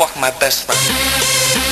fuck my best friend.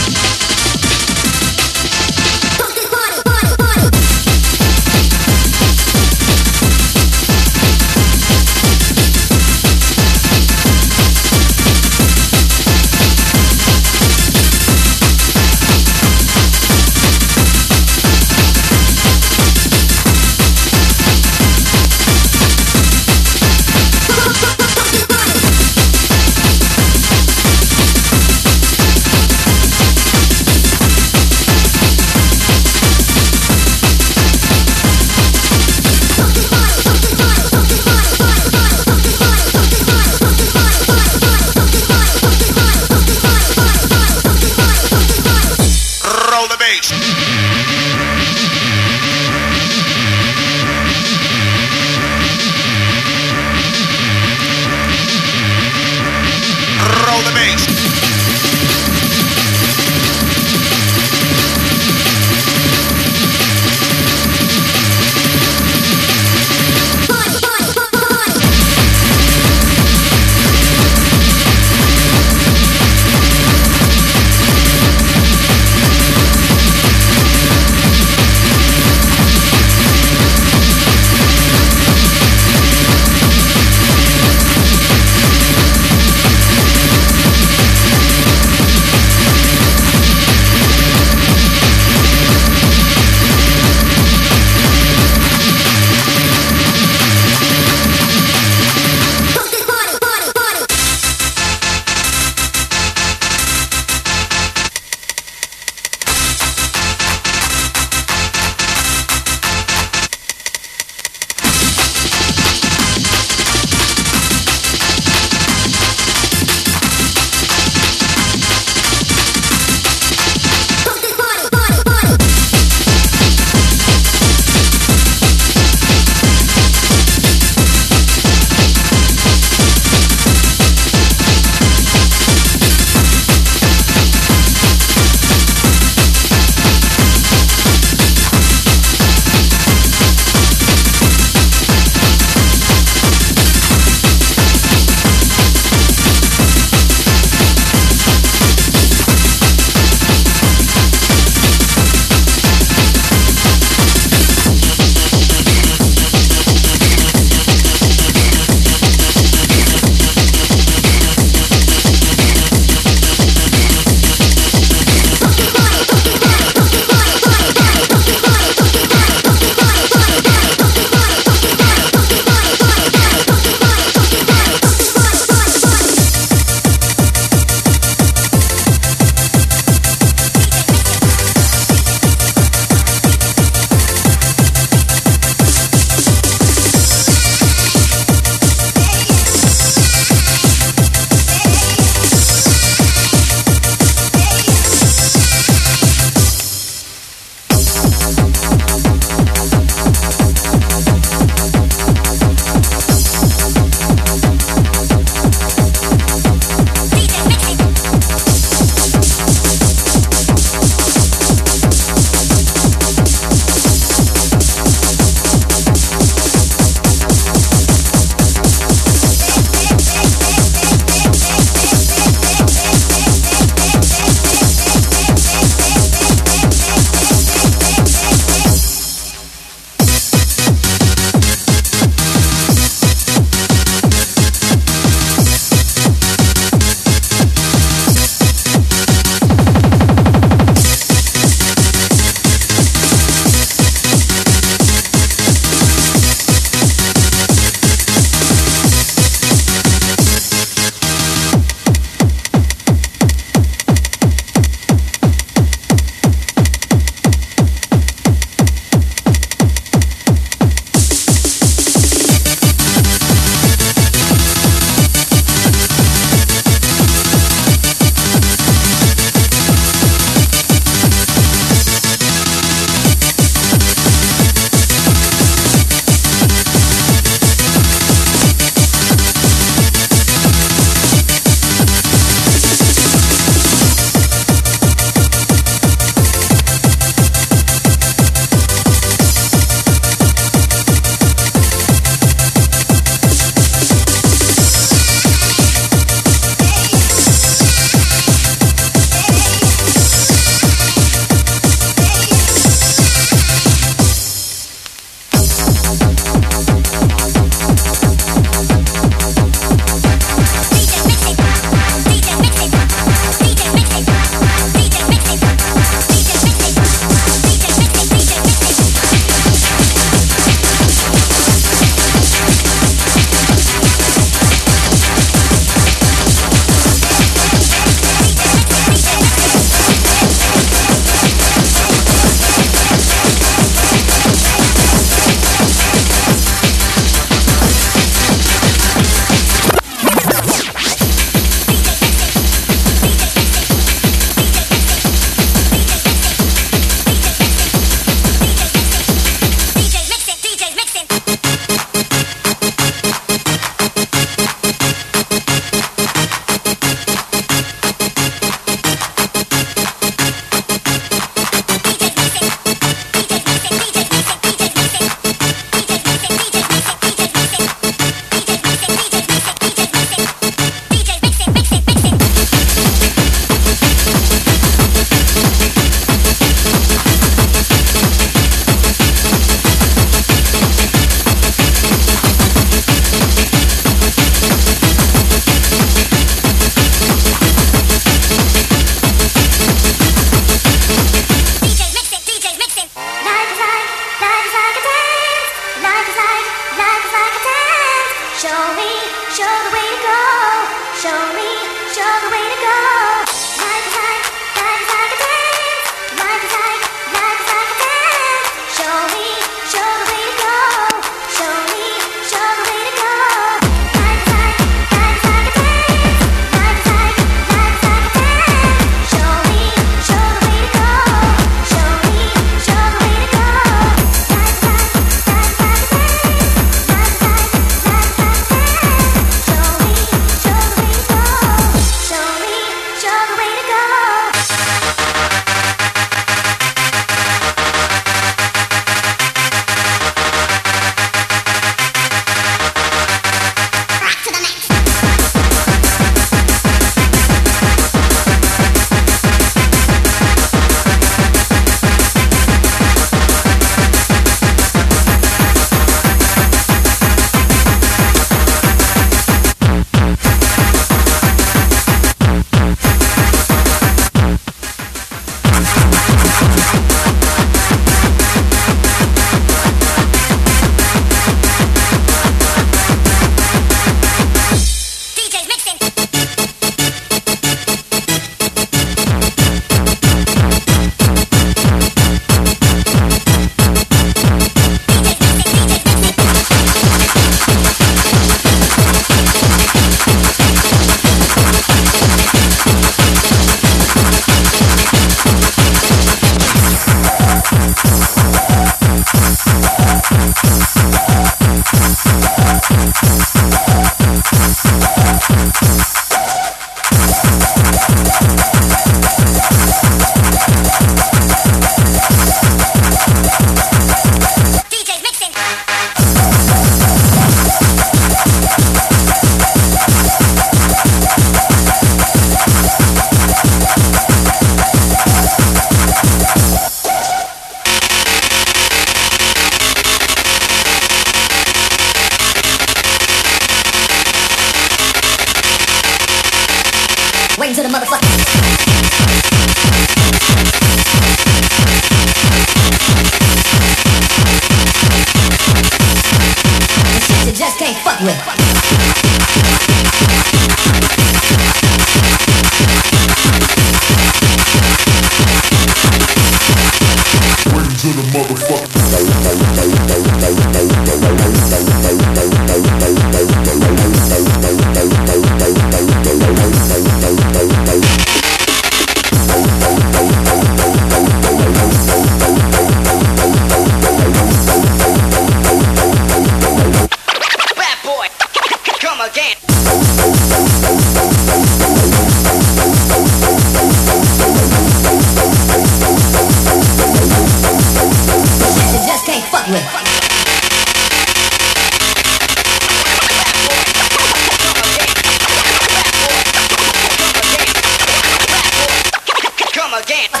again.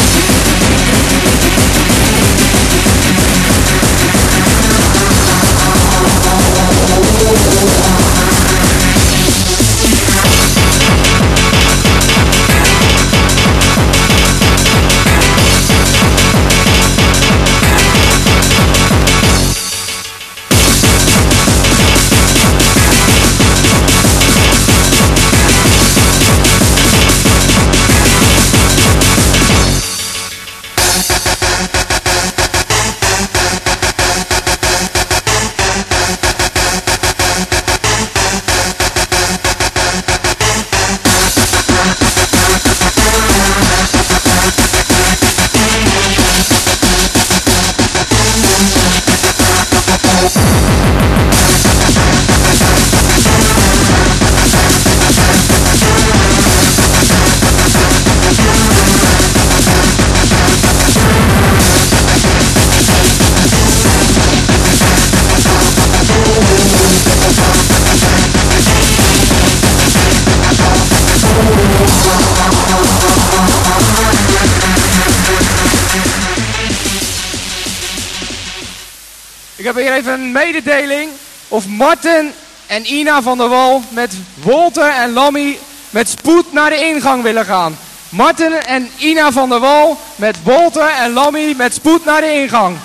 Martin en Ina van der Wal met Wolter en Lammy met spoed naar de ingang willen gaan. Martin en Ina van der Wal met Wolter en Lammy met spoed naar de ingang.